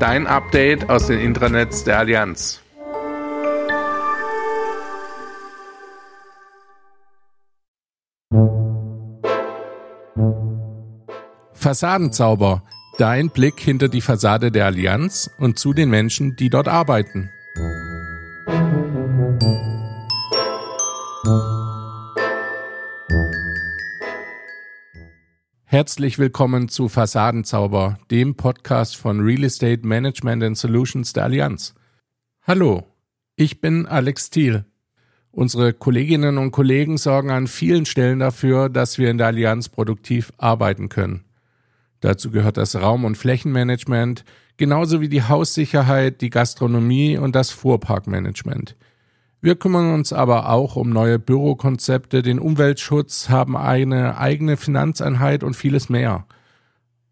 Dein Update aus den Intranets der Allianz. Fassadenzauber. Dein Blick hinter die Fassade der Allianz und zu den Menschen, die dort arbeiten. Herzlich willkommen zu Fassadenzauber, dem Podcast von Real Estate Management and Solutions der Allianz. Hallo, ich bin Alex Thiel. Unsere Kolleginnen und Kollegen sorgen an vielen Stellen dafür, dass wir in der Allianz produktiv arbeiten können. Dazu gehört das Raum- und Flächenmanagement, genauso wie die Haussicherheit, die Gastronomie und das Fuhrparkmanagement – wir kümmern uns aber auch um neue Bürokonzepte, den Umweltschutz, haben eine eigene Finanzeinheit und vieles mehr.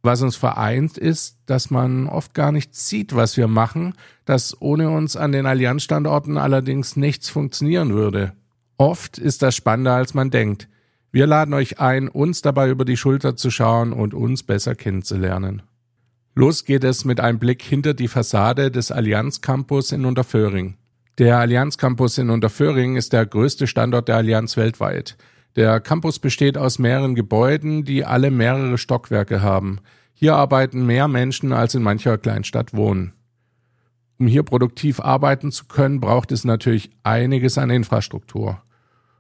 Was uns vereint, ist, dass man oft gar nicht sieht, was wir machen, dass ohne uns an den Allianzstandorten allerdings nichts funktionieren würde. Oft ist das spannender, als man denkt. Wir laden euch ein, uns dabei über die Schulter zu schauen und uns besser kennenzulernen. Los geht es mit einem Blick hinter die Fassade des Allianz Campus in Unterföhring. Der Allianz Campus in Unterföhring ist der größte Standort der Allianz weltweit. Der Campus besteht aus mehreren Gebäuden, die alle mehrere Stockwerke haben. Hier arbeiten mehr Menschen, als in mancher Kleinstadt wohnen. Um hier produktiv arbeiten zu können, braucht es natürlich einiges an Infrastruktur.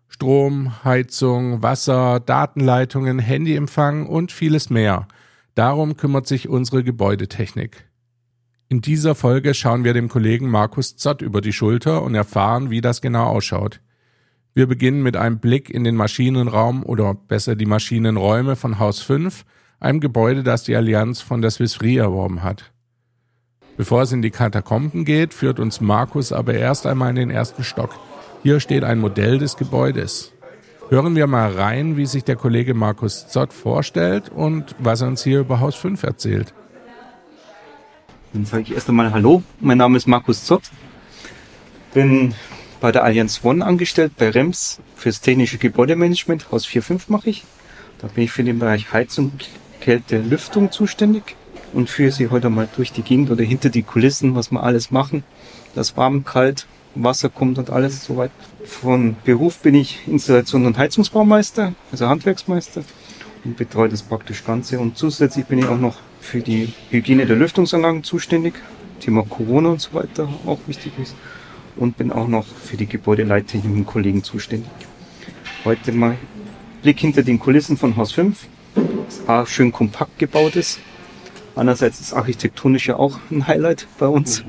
Strom, Heizung, Wasser, Datenleitungen, Handyempfang und vieles mehr. Darum kümmert sich unsere Gebäudetechnik. In dieser Folge schauen wir dem Kollegen Markus Zott über die Schulter und erfahren, wie das genau ausschaut. Wir beginnen mit einem Blick in den Maschinenraum oder besser die Maschinenräume von Haus 5, einem Gebäude, das die Allianz von der Swiss Re erworben hat. Bevor es in die Katakomben geht, führt uns Markus aber erst einmal in den ersten Stock. Hier steht ein Modell des Gebäudes. Hören wir mal rein, wie sich der Kollege Markus Zott vorstellt und was er uns hier über Haus 5 erzählt. Dann sage ich erst einmal Hallo, mein Name ist Markus Zott. Bin bei der Allianz One angestellt, bei REMS, fürs technische Gebäudemanagement, Haus 4.5 mache ich. Da bin ich für den Bereich Heizung, Kälte, Lüftung zuständig und führe sie heute mal durch die Gegend oder hinter die Kulissen, was wir alles machen. Das warm, kalt, Wasser kommt und alles soweit. Von Beruf bin ich Installation- und Heizungsbaumeister, also Handwerksmeister und betreue das praktisch Ganze. Und zusätzlich bin ich auch noch für die Hygiene der Lüftungsanlagen zuständig. Thema Corona und so weiter auch wichtig ist. Und bin auch noch für die gebäudeleittechnischen Kollegen zuständig. Heute mal Blick hinter den Kulissen von Haus 5. Das auch schön kompakt gebaut ist. Andererseits ist architektonisch ja auch ein Highlight bei uns.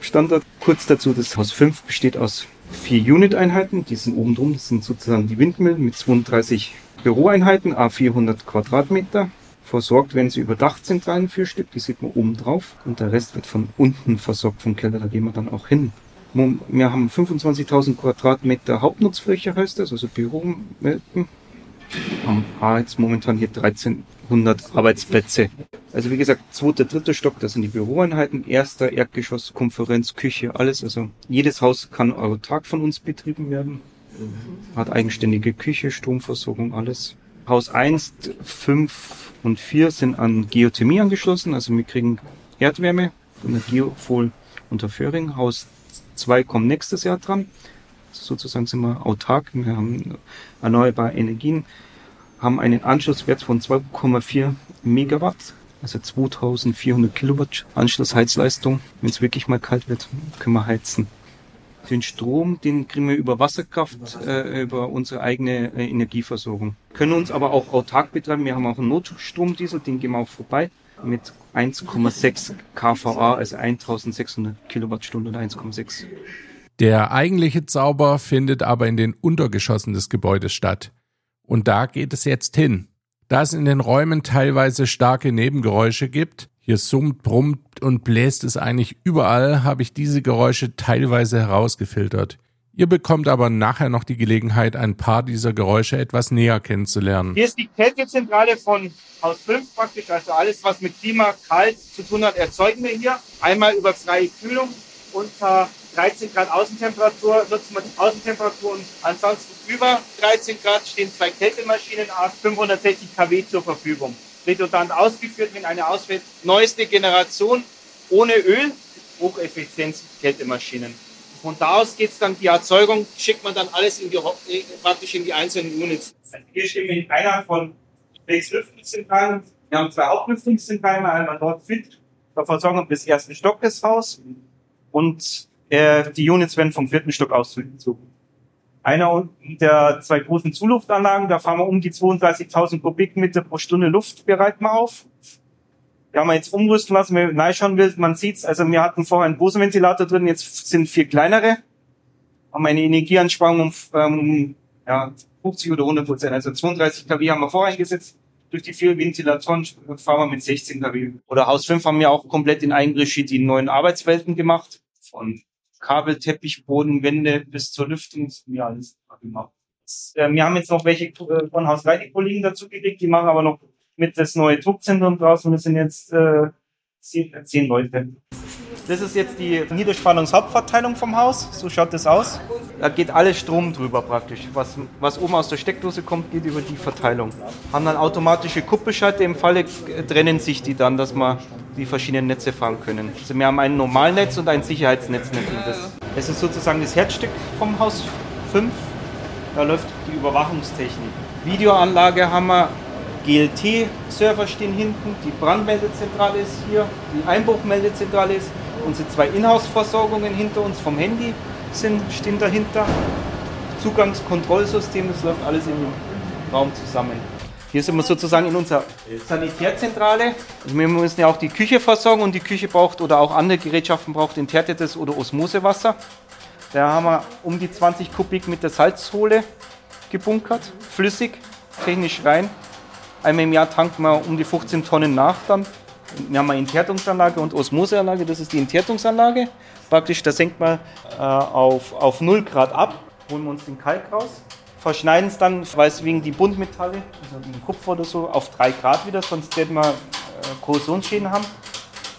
Standard. Kurz dazu, das Haus 5 besteht aus vier Unit-Einheiten. Die sind oben drum. Das sind sozusagen die Windmühlen mit 32 Büroeinheiten, A400 Quadratmeter. Versorgt werden sie überdacht sind, rein vier Stück, die sieht man oben drauf. Und der Rest wird von unten versorgt vom Keller, da gehen wir dann auch hin. Wir haben 25.000 Quadratmeter Hauptnutzfläche, heißt das, also Bürowelten. Haben jetzt momentan hier 1300 Arbeitsplätze. Also wie gesagt, zweiter, dritter Stock, das sind die Büroeinheiten, erster Erdgeschoss, Konferenz, Küche, alles. Also jedes Haus kann autark von uns betrieben werden. Hat eigenständige Küche, Stromversorgung, alles. Haus 1, 5 und 4 sind an Geothermie angeschlossen, also wir kriegen Erdwärme von der Geofol unter Föhring. Haus 2 kommt nächstes Jahr dran. Sozusagen sind wir autark, wir haben erneuerbare Energien, haben einen Anschlusswert von 2,4 Megawatt, also 2400 Kilowatt Anschlussheizleistung. Wenn es wirklich mal kalt wird, können wir heizen. Den Strom, den kriegen wir über Wasserkraft, äh, über unsere eigene äh, Energieversorgung. Können uns aber auch autark betreiben. Wir haben auch einen Notstromdiesel, den gehen wir auch vorbei mit 1,6 kVA, also 1600 Kilowattstunden oder 1,6. Der eigentliche Zauber findet aber in den Untergeschossen des Gebäudes statt. Und da geht es jetzt hin. Da es in den Räumen teilweise starke Nebengeräusche gibt, hier summt, brummt und bläst es eigentlich überall, habe ich diese Geräusche teilweise herausgefiltert. Ihr bekommt aber nachher noch die Gelegenheit, ein paar dieser Geräusche etwas näher kennenzulernen. Hier ist die Kältezentrale von Haus 5 praktisch, also alles, was mit Klima, kalt zu tun hat, erzeugen wir hier. Einmal über freie Kühlung unter 13 Grad Außentemperatur nutzen wir die Außentemperatur und ansonsten über 13 Grad stehen zwei Kältemaschinen auf 560 kW zur Verfügung redundant ausgeführt in eine Auswelt neueste Generation ohne Öl, Hocheffizienz Kältemaschinen. Von da aus geht's dann die Erzeugung, schickt man dann alles in die, praktisch in die einzelnen Units. Hier stehen wir in einer von sechs Lüftungszentralen. Wir haben zwei Hauptlüftungszentralen, einmal dort fit, versorgen wir bis ersten Stock des Haus und äh, die Units werden vom vierten Stock aus. Einer der zwei großen Zuluftanlagen, da fahren wir um die 32.000 Kubikmeter pro Stunde Luft bereiten wir auf. Die haben wir jetzt umrüsten lassen, wenn man reinschauen will, man sieht's. Also wir hatten vorher einen großen Ventilator drin, jetzt sind vier kleinere. Haben eine Energieansparung um ähm, ja, 50 oder 100 Prozent. Also 32 kW haben wir voreingesetzt. Durch die vier Ventilatoren fahren wir mit 16 kW. Oder Haus 5 haben wir auch komplett in Eigenregie die neuen Arbeitswelten gemacht. Von Kabelteppich, Bodenwände bis zur Lüftung, ja, alles gemacht. Äh, wir haben jetzt noch welche äh, von Haus 3 die Kollegen dazu gekriegt, die machen aber noch mit das neue Druckzentrum draußen. Wir sind jetzt äh, zehn, äh, zehn Leute. Das ist jetzt die Niederspannungshauptverteilung vom Haus. So schaut das aus. Da geht alles Strom drüber praktisch. Was, was oben aus der Steckdose kommt, geht über die Verteilung. Haben dann automatische Kuppelschalter. Im Falle trennen sich die dann, dass man die verschiedenen Netze fahren können. Also wir haben ein Normalnetz und ein Sicherheitsnetz. Das, das ist sozusagen das Herzstück vom Haus 5. Da läuft die Überwachungstechnik. Videoanlage haben wir, GLT-Server stehen hinten, die Brandmeldezentrale ist hier, die Einbruchmeldezentrale ist, unsere zwei Inhouse-Versorgungen hinter uns vom Handy sind, stehen dahinter. Zugangskontrollsystem, das läuft alles im Raum zusammen. Hier sind wir sozusagen in unserer Sanitärzentrale. Also wir müssen ja auch die Küche versorgen und die Küche braucht oder auch andere Gerätschaften braucht enthärtetes oder Osmosewasser. Da haben wir um die 20 Kubik mit der Salzhohle gebunkert, flüssig, technisch rein. Einmal im Jahr tanken wir um die 15 Tonnen nach dann. Wir haben eine Enthärtungsanlage und Osmoseanlage, das ist die Enthärtungsanlage. Praktisch, da senkt man äh, auf, auf 0 Grad ab, holen wir uns den Kalk raus, verschneiden es dann, weil es wegen die Buntmetalle, also wie Kupfer oder so, auf 3 Grad wieder, sonst werden wir äh, Korrosionsschäden haben.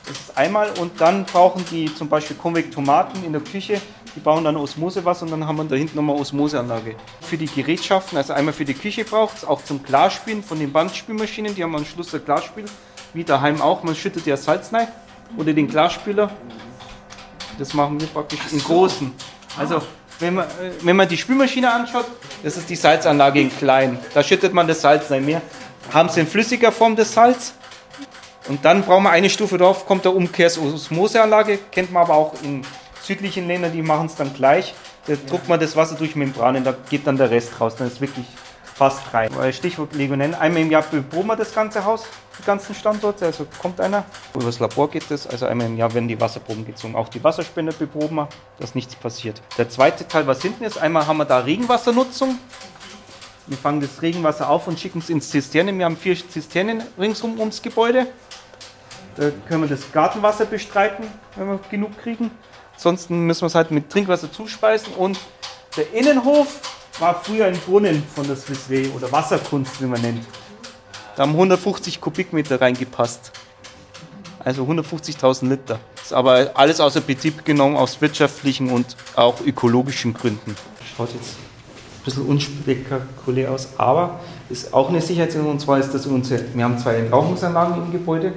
Das ist einmal und dann brauchen die zum Beispiel Konvektomaten in der Küche, die bauen dann Osmosewasser und dann haben wir da hinten nochmal Osmoseanlage. Für die Gerätschaften, also einmal für die Küche braucht es, auch zum Klarspülen von den Bandspülmaschinen, die haben am Schluss ein Klarspül, wie daheim auch, man schüttet ja Salz rein oder den Klarspüler. Das machen wir praktisch im Großen. Also wenn man, wenn man die Spülmaschine anschaut, das ist die Salzanlage in klein. Da schüttet man das Salz rein. Wir haben es in flüssiger Form das Salz. Und dann brauchen wir eine Stufe drauf, kommt der Umkehrs-Osmoseanlage, kennt man aber auch in südlichen Ländern, die machen es dann gleich. Da druckt man das Wasser durch Membranen, da geht dann der Rest raus. Dann ist wirklich fast rein. Stichwort Legionellen. Einmal im Jahr beproben wir das ganze Haus, die ganzen Standorte. Also kommt einer. Über das Labor geht das. Also einmal im Jahr werden die Wasserproben gezogen. Auch die Wasserspender beproben wir, dass nichts passiert. Der zweite Teil, was hinten ist, einmal haben wir da Regenwassernutzung. Wir fangen das Regenwasser auf und schicken es ins Zisternen. Wir haben vier Zisternen ringsum ums Gebäude. Da können wir das Gartenwasser bestreiten, wenn wir genug kriegen. Ansonsten müssen wir es halt mit Trinkwasser zuspeisen. Und der Innenhof war früher ein Brunnen von der Swiss Swissway oder Wasserkunst, wie man nennt. Da haben 150 Kubikmeter reingepasst. Also 150.000 Liter. Das ist aber alles außer Betrieb genommen aus wirtschaftlichen und auch ökologischen Gründen. Schaut jetzt ein bisschen unspektakulär aus, aber ist auch eine Sicherheitssache. Und zwar ist das unsere, wir haben zwei Rauchungsanlagen im Gebäude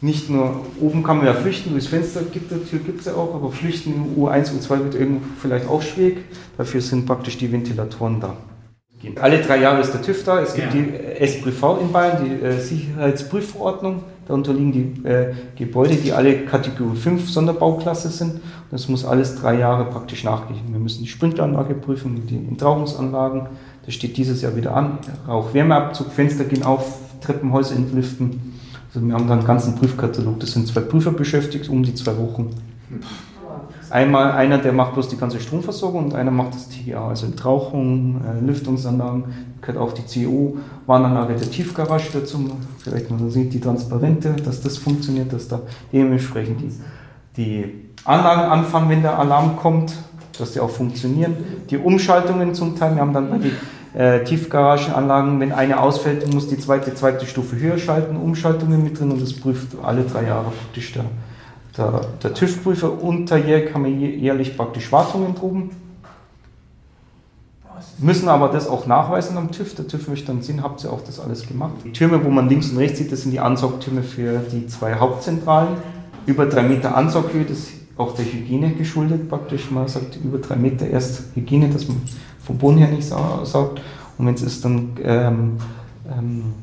nicht nur, oben kann man ja flüchten, durchs Fenster gibt es, Tür gibt es ja auch, aber flüchten U1, U2 wird irgendwo vielleicht auch schwierig. Dafür sind praktisch die Ventilatoren da. Alle drei Jahre ist der TÜV da. Es gibt ja. die SPV in Bayern, die äh, Sicherheitsprüfverordnung. Darunter liegen die äh, Gebäude, die alle Kategorie 5 Sonderbauklasse sind. Das muss alles drei Jahre praktisch nachgehen. Wir müssen die Sprinkleranlage prüfen, die Entrauchungsanlagen. Das steht dieses Jahr wieder an. Rauch-Wärmeabzug, Fenster gehen auf, Treppenhäuser entlüften. Also wir haben da einen ganzen Prüfkatalog. Das sind zwei Prüfer beschäftigt, um die zwei Wochen. Einmal einer, der macht bloß die ganze Stromversorgung und einer macht das TGA, also Entrauchung, äh, Lüftungsanlagen, gehört auch die CO-Warnanlage der Tiefgarage dazu. Vielleicht man sieht die transparente, dass das funktioniert, dass da dementsprechend die, die Anlagen anfangen, wenn der Alarm kommt, dass die auch funktionieren. Die Umschaltungen zum Teil, wir haben dann bei den äh, Tiefgaragenanlagen, wenn eine ausfällt, muss die zweite, zweite Stufe höher schalten, Umschaltungen mit drin und das prüft alle drei Jahre praktisch der der, der TÜV-Prüfer unterjährig haben wir jährlich praktisch Wartungen droben. Müssen aber das auch nachweisen am TÜV. Der TÜV möchte dann sehen, habt ihr auch das alles gemacht. Die Türme, wo man links und rechts sieht, das sind die Ansaugtürme für die zwei Hauptzentralen. Über drei Meter Ansaughöhe, das ist auch der Hygiene geschuldet praktisch. Man sagt über drei Meter erst Hygiene, dass man vom Boden her nicht saugt. Und wenn es dann ähm, ähm,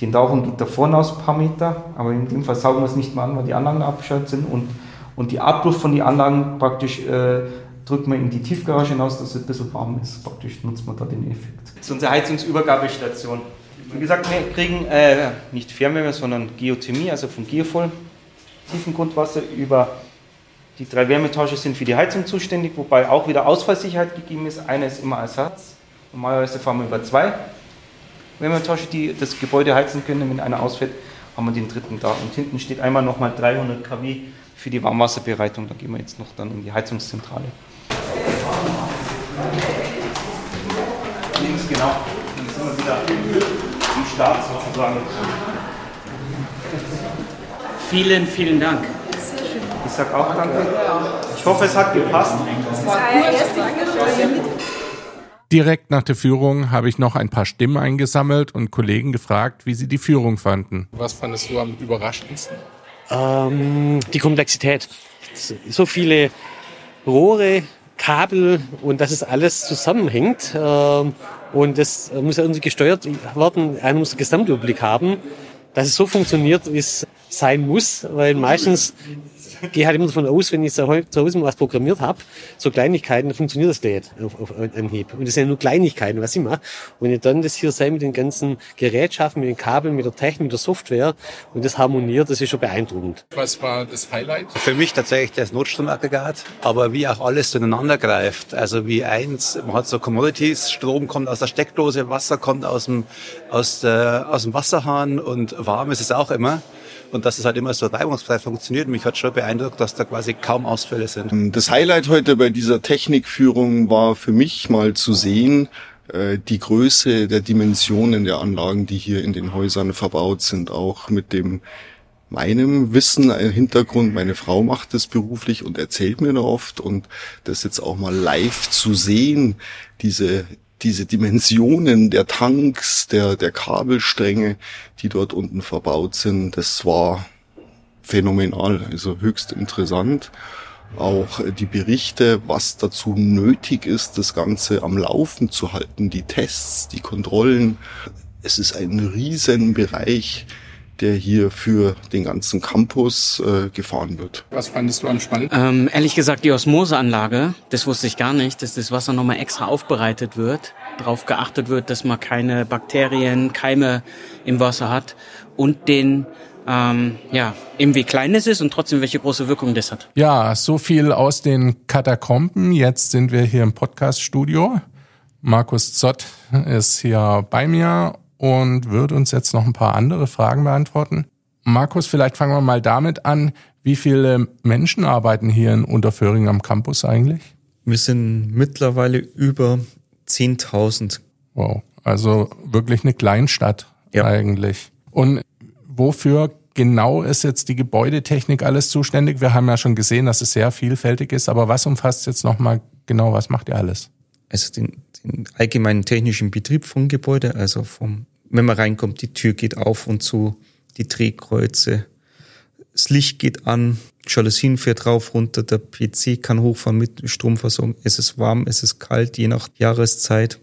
die Entrauchung geht da vorne aus ein paar Meter, aber in dem Fall saugen wir es nicht mehr an, weil die Anlagen abgeschaltet sind und, und die Abluft von den Anlagen praktisch äh, drückt man in die Tiefgarage hinaus, dass es ein bisschen warm ist. Praktisch nutzt man da den Effekt. Das ist unsere Heizungsübergabestation. Wie gesagt, wir kriegen äh, nicht Fernwärme, sondern Geothermie, also von Geofol, Tiefengrundwasser über die drei Wärmetage sind für die Heizung zuständig, wobei auch wieder Ausfallsicherheit gegeben ist. Eine ist immer Ersatz. Normalerweise fahren wir über zwei Wärmetasche, die das Gebäude heizen können. Wenn einer ausfällt, haben wir den dritten da. Und hinten steht einmal nochmal 300 kW für die Warmwasserbereitung. Da gehen wir jetzt noch dann in die Heizungszentrale. Links, genau. Dann sind wir wieder im Start sozusagen. Vielen, vielen Dank. Ich sage auch danke. Ich hoffe, es hat gepasst. Direkt nach der Führung habe ich noch ein paar Stimmen eingesammelt und Kollegen gefragt, wie sie die Führung fanden. Was fandest du am überraschendsten? Ähm, die Komplexität. So viele Rohre, Kabel und dass es alles zusammenhängt. Ähm, und das muss ja irgendwie gesteuert werden. Einer muss einen Gesamtüberblick haben. Dass es so funktioniert, wie es sein muss, weil meistens gehe halt immer davon aus, wenn ich zu Hause mal was programmiert habe, so Kleinigkeiten, dann funktioniert das gleich auf, auf Anhieb. Und das sind ja nur Kleinigkeiten, was ich mache. Und wenn ich dann das hier sehe mit den ganzen Gerätschaften, mit den Kabeln, mit der Technik, mit der Software und das harmoniert, das ist schon beeindruckend. Was war das Highlight? Für mich tatsächlich das Notstromaggregat, aber wie auch alles zueinander greift. Also wie eins, man hat so Commodities, Strom kommt aus der Steckdose, Wasser kommt aus dem, aus, der, aus dem Wasserhahn und warm ist es auch immer und dass es halt immer so reibungsfrei funktioniert. Mich hat schon beeindruckt, dass da quasi kaum Ausfälle sind. Das Highlight heute bei dieser Technikführung war für mich mal zu sehen, äh, die Größe der Dimensionen der Anlagen, die hier in den Häusern verbaut sind, auch mit dem meinem Wissen ein Hintergrund. Meine Frau macht das beruflich und erzählt mir da oft und das jetzt auch mal live zu sehen, diese diese Dimensionen der Tanks, der, der Kabelstränge, die dort unten verbaut sind, das war phänomenal, also höchst interessant. Auch die Berichte, was dazu nötig ist, das Ganze am Laufen zu halten, die Tests, die Kontrollen. Es ist ein Riesenbereich, der hier für den ganzen Campus äh, gefahren wird. Was fandest du am spannend? Ähm, ehrlich gesagt, die Osmoseanlage, das wusste ich gar nicht, dass das Wasser nochmal extra aufbereitet wird, darauf geachtet wird, dass man keine Bakterien, Keime im Wasser hat und den ähm, ja, eben wie klein es ist und trotzdem welche große Wirkung das hat. Ja, so viel aus den Katakomben. Jetzt sind wir hier im Podcast-Studio. Markus Zott ist hier bei mir und wird uns jetzt noch ein paar andere Fragen beantworten. Markus, vielleicht fangen wir mal damit an. Wie viele Menschen arbeiten hier in Unterföhring am Campus eigentlich? Wir sind mittlerweile über 10.000. Wow, also wirklich eine Kleinstadt ja. eigentlich. Und wofür genau ist jetzt die Gebäudetechnik alles zuständig? Wir haben ja schon gesehen, dass es sehr vielfältig ist, aber was umfasst jetzt nochmal genau, was macht ihr alles? Also den, den allgemeinen technischen Betrieb vom Gebäude, also vom, wenn man reinkommt, die Tür geht auf und zu, die Drehkreuze, das Licht geht an, Jalousien fährt rauf, runter, der PC kann hochfahren mit Stromversorgung, es ist warm, es ist kalt, je nach Jahreszeit.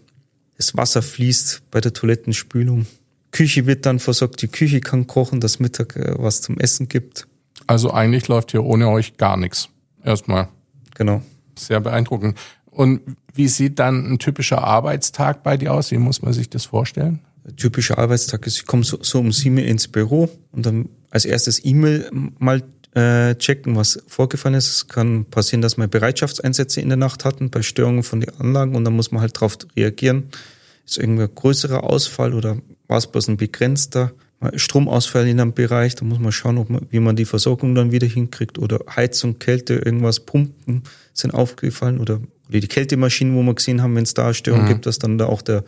Das Wasser fließt bei der Toilettenspülung, Küche wird dann versorgt, die Küche kann kochen, dass Mittag äh, was zum Essen gibt. Also eigentlich läuft hier ohne euch gar nichts. Erstmal. Genau. Sehr beeindruckend. Und wie sieht dann ein typischer Arbeitstag bei dir aus? Wie muss man sich das vorstellen? Ein typischer Arbeitstag ist, ich komme so, so um sieben ins Büro und dann als erstes E-Mail mal äh, checken, was vorgefallen ist. Es kann passieren, dass wir Bereitschaftseinsätze in der Nacht hatten bei Störungen von den Anlagen und dann muss man halt darauf reagieren. Ist irgendein größerer Ausfall oder war es bloß ein begrenzter Stromausfall in einem Bereich? Da muss man schauen, ob man, wie man die Versorgung dann wieder hinkriegt oder Heizung, Kälte, irgendwas, Pumpen sind aufgefallen oder, oder die Kältemaschinen, wo wir gesehen haben, wenn es da Störungen mhm. gibt, dass dann da auch der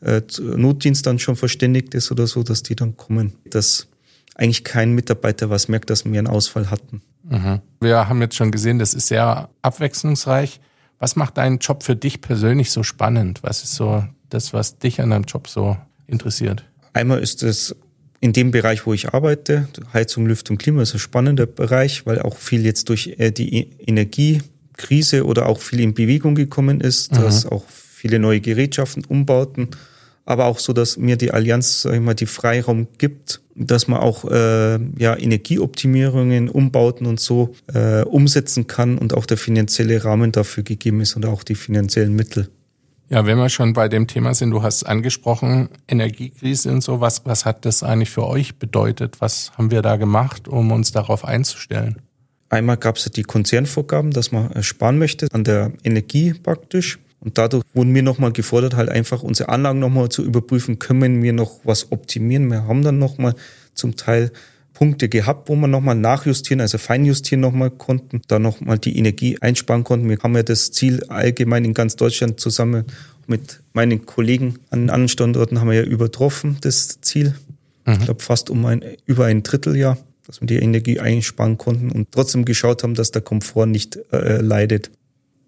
äh, Notdienst dann schon verständigt ist oder so, dass die dann kommen. Dass eigentlich kein Mitarbeiter was merkt, dass wir einen Ausfall hatten. Mhm. Wir haben jetzt schon gesehen, das ist sehr abwechslungsreich. Was macht deinen Job für dich persönlich so spannend? Was ist so das, was dich an deinem Job so interessiert? Einmal ist es in dem Bereich, wo ich arbeite, Heizung, Lüftung, Klima ist ein spannender Bereich, weil auch viel jetzt durch äh, die e-, Energiekrise oder auch viel in Bewegung gekommen ist, mhm. dass auch viele neue Gerätschaften, Umbauten, aber auch so, dass mir die Allianz, sag ich mal, die Freiraum gibt, dass man auch äh, ja Energieoptimierungen, Umbauten und so äh, umsetzen kann und auch der finanzielle Rahmen dafür gegeben ist und auch die finanziellen Mittel. Ja, wenn wir schon bei dem Thema sind, du hast angesprochen, Energiekrise und so, was, was hat das eigentlich für euch bedeutet? Was haben wir da gemacht, um uns darauf einzustellen? Einmal gab es die Konzernvorgaben, dass man sparen möchte an der Energie praktisch. Und dadurch wurden wir nochmal gefordert, halt einfach unsere Anlagen nochmal zu überprüfen, können wir noch was optimieren. Wir haben dann nochmal zum Teil Punkte gehabt, wo wir nochmal nachjustieren, also feinjustieren nochmal konnten, da nochmal die Energie einsparen konnten. Wir haben ja das Ziel allgemein in ganz Deutschland zusammen mit meinen Kollegen an anderen Standorten haben wir ja übertroffen, das Ziel. Mhm. Ich glaube fast um ein, über ein Dritteljahr, dass wir die Energie einsparen konnten und trotzdem geschaut haben, dass der Komfort nicht äh, leidet.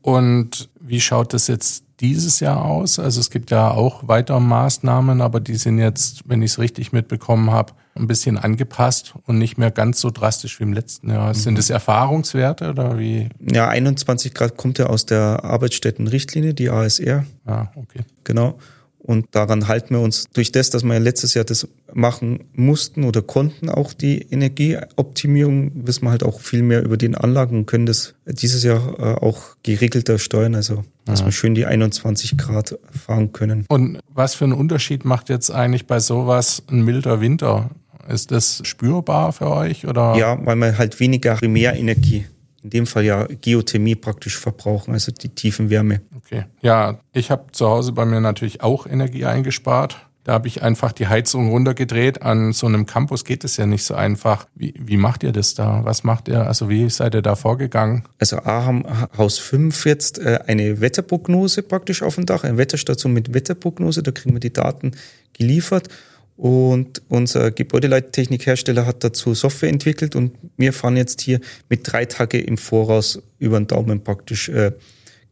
Und wie schaut das jetzt dieses Jahr aus? Also es gibt ja auch weitere Maßnahmen, aber die sind jetzt, wenn ich es richtig mitbekommen habe, ein bisschen angepasst und nicht mehr ganz so drastisch wie im letzten Jahr. Mhm. Sind es Erfahrungswerte oder wie? Ja, 21 Grad kommt ja aus der Arbeitsstättenrichtlinie, die ASR. Ah, okay. Genau. Und daran halten wir uns durch das, dass wir letztes Jahr das machen mussten oder konnten, auch die Energieoptimierung, wissen wir halt auch viel mehr über den Anlagen und können das dieses Jahr äh, auch geregelter steuern, also dass ja. wir schön die 21 Grad fahren können. Und was für einen Unterschied macht jetzt eigentlich bei sowas ein milder Winter? Ist das spürbar für euch oder? Ja, weil man halt weniger Primärenergie in dem Fall ja Geothermie praktisch verbrauchen, also die tiefen Wärme. Okay. Ja, ich habe zu Hause bei mir natürlich auch Energie eingespart. Da habe ich einfach die Heizung runtergedreht. An so einem Campus geht es ja nicht so einfach. Wie, wie macht ihr das da? Was macht ihr? Also wie seid ihr da vorgegangen? Also A haben Haus 5 jetzt äh, eine Wetterprognose praktisch auf dem Dach, eine Wetterstation mit Wetterprognose. Da kriegen wir die Daten geliefert. Und unser Gebäudeleittechnikhersteller hat dazu Software entwickelt und wir fahren jetzt hier mit drei Tage im Voraus über den Daumen praktisch, äh,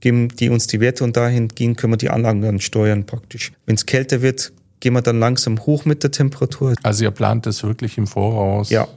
geben die uns die Werte und dahingehend können wir die Anlagen dann steuern praktisch. Wenn es kälter wird, gehen wir dann langsam hoch mit der Temperatur. Also ihr plant das wirklich im Voraus? Ja.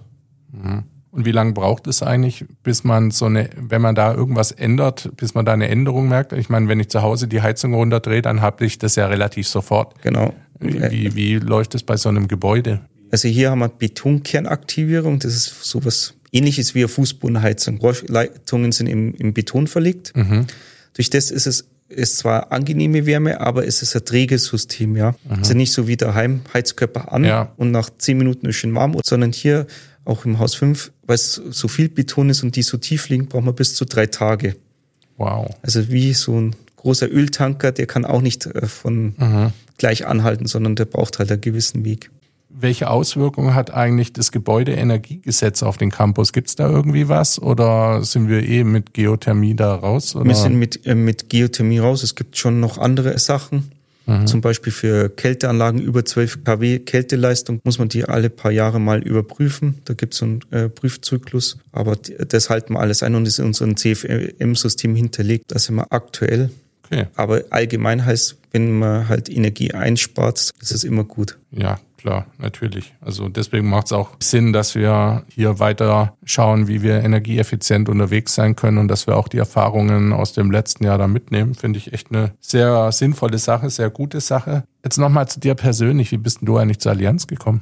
Mhm. Und wie lange braucht es eigentlich, bis man so eine, wenn man da irgendwas ändert, bis man da eine Änderung merkt? Ich meine, wenn ich zu Hause die Heizung runterdrehe, dann habe ich das ja relativ sofort. Genau. Wie, wie läuft es bei so einem Gebäude? Also hier haben wir Betonkernaktivierung. Das ist sowas ähnliches wie eine Fußbodenheizung. Rohrleitungen sind im, im Beton verlegt. Mhm. Durch das ist es ist zwar angenehme Wärme, aber es ist ein träges System, ja. Mhm. Also nicht so wie daheim Heizkörper an ja. und nach zehn Minuten ist schön warm, sondern hier auch im Haus 5, weil es so viel Beton ist und die so tief liegen, braucht man bis zu drei Tage. Wow. Also wie so ein großer Öltanker, der kann auch nicht äh, von mhm. gleich anhalten, sondern der braucht halt einen gewissen Weg. Welche Auswirkungen hat eigentlich das Gebäudeenergiegesetz auf den Campus? Gibt es da irgendwie was oder sind wir eh mit Geothermie da raus? Oder? Wir sind mit, äh, mit Geothermie raus. Es gibt schon noch andere Sachen. Mhm. Zum Beispiel für Kälteanlagen über 12 kW Kälteleistung muss man die alle paar Jahre mal überprüfen. Da gibt es so einen äh, Prüfzyklus. Aber das halten wir alles ein und ist in unserem CFM-System hinterlegt. Da sind wir aktuell. Okay. Aber allgemein heißt, wenn man halt Energie einspart, ist es immer gut. Ja, klar, natürlich. Also deswegen macht es auch Sinn, dass wir hier weiter schauen, wie wir energieeffizient unterwegs sein können und dass wir auch die Erfahrungen aus dem letzten Jahr da mitnehmen. Finde ich echt eine sehr sinnvolle Sache, sehr gute Sache. Jetzt nochmal zu dir persönlich. Wie bist denn du eigentlich zur Allianz gekommen?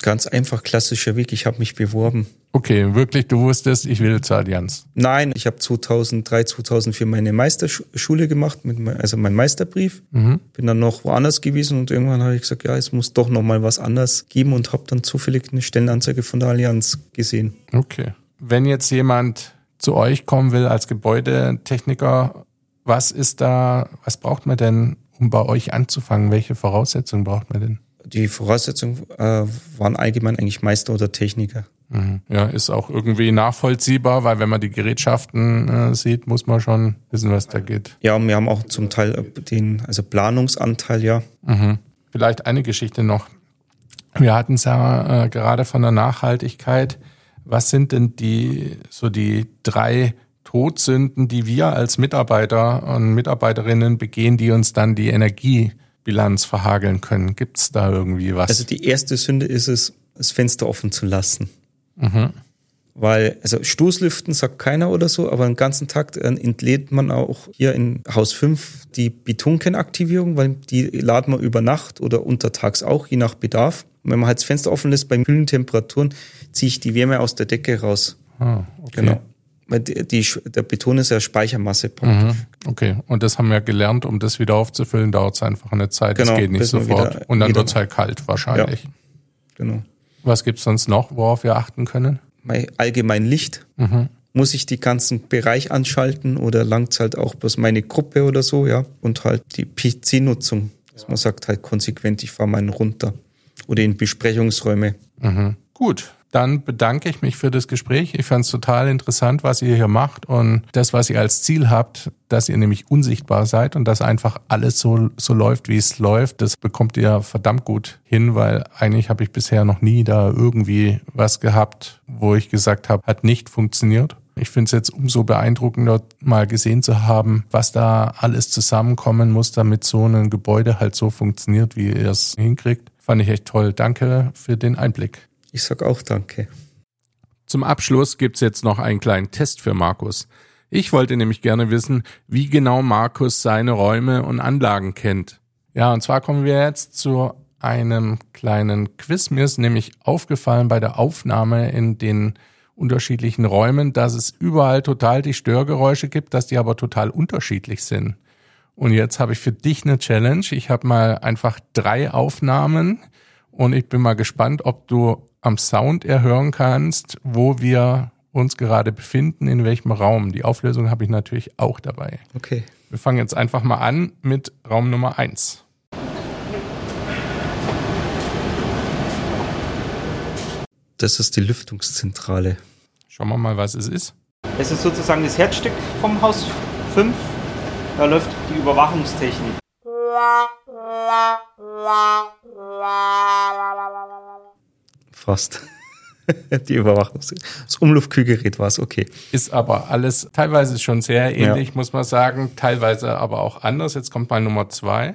Ganz einfach klassischer Weg. Ich habe mich beworben. Okay, wirklich, du wusstest, ich will zur Allianz. Nein, ich habe 2003, 2004 meine Meisterschule gemacht, also mein Meisterbrief. Bin dann noch woanders gewesen und irgendwann habe ich gesagt, ja, es muss doch noch mal was anderes geben und habe dann zufällig eine Stellenanzeige von der Allianz gesehen. Okay. Wenn jetzt jemand zu euch kommen will als Gebäudetechniker, was ist da, was braucht man denn, um bei euch anzufangen? Welche Voraussetzungen braucht man denn? Die Voraussetzungen äh, waren allgemein eigentlich Meister oder Techniker. Mhm. Ja, ist auch irgendwie nachvollziehbar, weil wenn man die Gerätschaften äh, sieht, muss man schon wissen, was da geht. Ja, und wir haben auch zum Teil äh, den, also Planungsanteil, ja. Mhm. Vielleicht eine Geschichte noch. Wir hatten es ja äh, gerade von der Nachhaltigkeit. Was sind denn die so die drei Todsünden, die wir als Mitarbeiter und Mitarbeiterinnen begehen, die uns dann die Energiebilanz verhageln können? Gibt es da irgendwie was? Also die erste Sünde ist es, das Fenster offen zu lassen. Weil, also Stoßlüften sagt keiner oder so, aber den ganzen Tag entlädt man auch hier in Haus 5 die Betonkennaktivierung, weil die laden wir über Nacht oder untertags auch, je nach Bedarf. Und wenn man halt das Fenster offen lässt, bei kühlen Temperaturen, ziehe ich die Wärme aus der Decke raus. ah, okay. Genau. Die, die, der Beton ist ja Speichermasse. Mhm. Okay, und das haben wir gelernt, um das wieder aufzufüllen, dauert es einfach eine Zeit, das Genau, geht nicht sofort. wieder- und dann wird es halt kalt wahrscheinlich. Genau. Was gibt's sonst noch, worauf wir achten können? Allgemein Licht muss ich die ganzen Bereich anschalten oder langt halt auch bloß meine Gruppe oder so, ja. Und halt die PC-Nutzung, dass man sagt halt konsequent, ich fahre meinen runter. Oder in Besprechungsräume. Gut, dann bedanke ich mich für das Gespräch. Ich fand es total interessant, was ihr hier macht und das, was ihr als Ziel habt, dass ihr nämlich unsichtbar seid und dass einfach alles so, so läuft, wie es läuft. Das bekommt ihr verdammt gut hin, weil eigentlich habe ich bisher noch nie da irgendwie was gehabt, wo ich gesagt habe, hat nicht funktioniert. Ich finde es jetzt umso beeindruckender, mal gesehen zu haben, was da alles zusammenkommen muss, damit so ein Gebäude halt so funktioniert, wie ihr es hinkriegt. Fand ich echt toll. Danke für den Einblick. Ich sag auch danke. Zum Abschluss gibt's jetzt noch einen kleinen Test für Markus. Ich wollte nämlich gerne wissen, wie genau Markus seine Räume und Anlagen kennt. Ja, und zwar kommen wir jetzt zu einem kleinen Quiz. Mir ist nämlich aufgefallen bei der Aufnahme in den unterschiedlichen Räumen, dass es überall total die Störgeräusche gibt, dass die aber total unterschiedlich sind. Und jetzt habe ich für dich eine Challenge. Ich habe mal einfach drei Aufnahmen und ich bin mal gespannt, ob du am Sound erhören kannst, wo wir uns gerade befinden, in welchem Raum. Die Auflösung habe ich natürlich auch dabei. Okay. Wir fangen jetzt einfach mal an mit Raum Nummer eins. Das ist die Lüftungszentrale. Schauen wir mal, was es ist. Es ist sozusagen das Herzstück vom Haus 5. Da läuft die Überwachungstechnik. Fast. die Überwachung. Das Umluftkühlgerät war es, okay. Ist aber alles teilweise schon sehr ähnlich, muss man sagen, teilweise aber auch anders. Jetzt kommt mal Nummer zwei.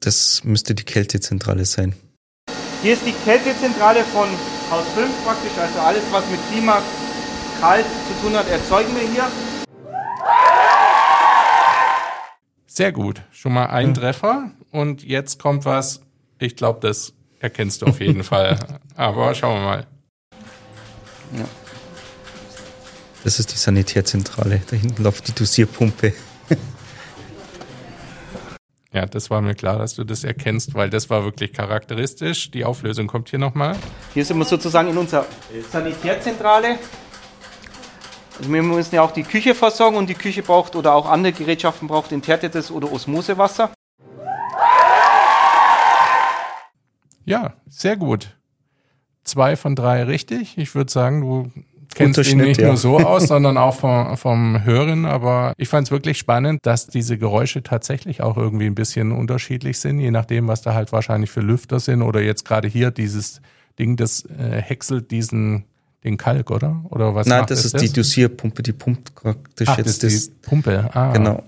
Das müsste die Kältezentrale sein. Hier ist die Kältezentrale von Haus 5 praktisch. Also alles, was mit Klima kalt zu tun hat, erzeugen wir hier. Sehr gut. Schon mal ein Treffer. Und jetzt kommt was, ich glaube, das erkennst du auf jeden Fall. Aber schauen wir mal. Das ist die Sanitärzentrale. Da hinten läuft die Dosierpumpe. Ja, das war mir klar, dass du das erkennst, weil das war wirklich charakteristisch. Die Auflösung kommt hier nochmal. Hier sind wir sozusagen in unserer Sanitärzentrale. Also wir müssen ja auch die Küche versorgen und die Küche braucht oder auch andere Gerätschaften braucht enthärtetes oder Osmosewasser. Ja, sehr gut. Zwei von drei richtig. Ich würde sagen, du kennst ihn Schnitt, nicht ja. nur so aus, sondern auch vom, vom Hören. Aber ich fand es wirklich spannend, dass diese Geräusche tatsächlich auch irgendwie ein bisschen unterschiedlich sind, je nachdem, was da halt wahrscheinlich für Lüfter sind. Oder jetzt gerade hier dieses Ding, das äh, häckselt diesen den Kalk, oder? Oder was Nein, das ist die Dosierpumpe, die pumpt praktisch Ach, jetzt das das, ist die Pumpe. Ah, genau,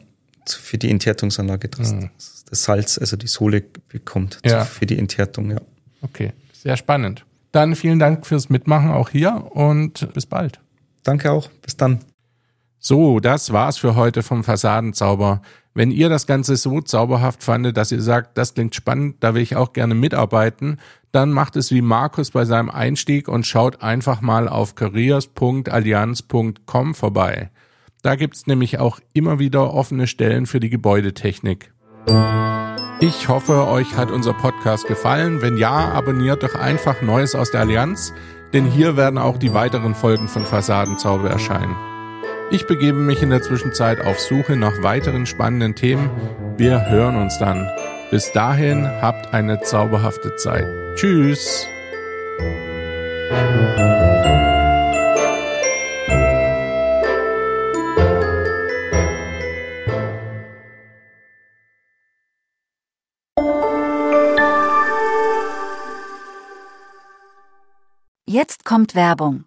für die Enthärtungsanlage, dass Mhm. das Salz, also die Sohle bekommt Ja. für die Enthärtung, ja. Okay, sehr spannend. Dann vielen Dank fürs Mitmachen auch hier und bis bald. Danke auch, bis dann. So, das war's für heute vom Fassadenzauber. Wenn ihr das Ganze so zauberhaft fandet, dass ihr sagt, das klingt spannend, da will ich auch gerne mitarbeiten, dann macht es wie Markus bei seinem Einstieg und schaut einfach mal auf careers.allianz.com vorbei. Da gibt's nämlich auch immer wieder offene Stellen für die Gebäudetechnik. Ich hoffe, euch hat unser Podcast gefallen. Wenn ja, abonniert doch einfach Neues aus der Allianz, denn hier werden auch die weiteren Folgen von Fassadenzauber erscheinen. Ich begebe mich in der Zwischenzeit auf Suche nach weiteren spannenden Themen. Wir hören uns dann. Bis dahin habt eine zauberhafte Zeit. Tschüss. Jetzt kommt Werbung.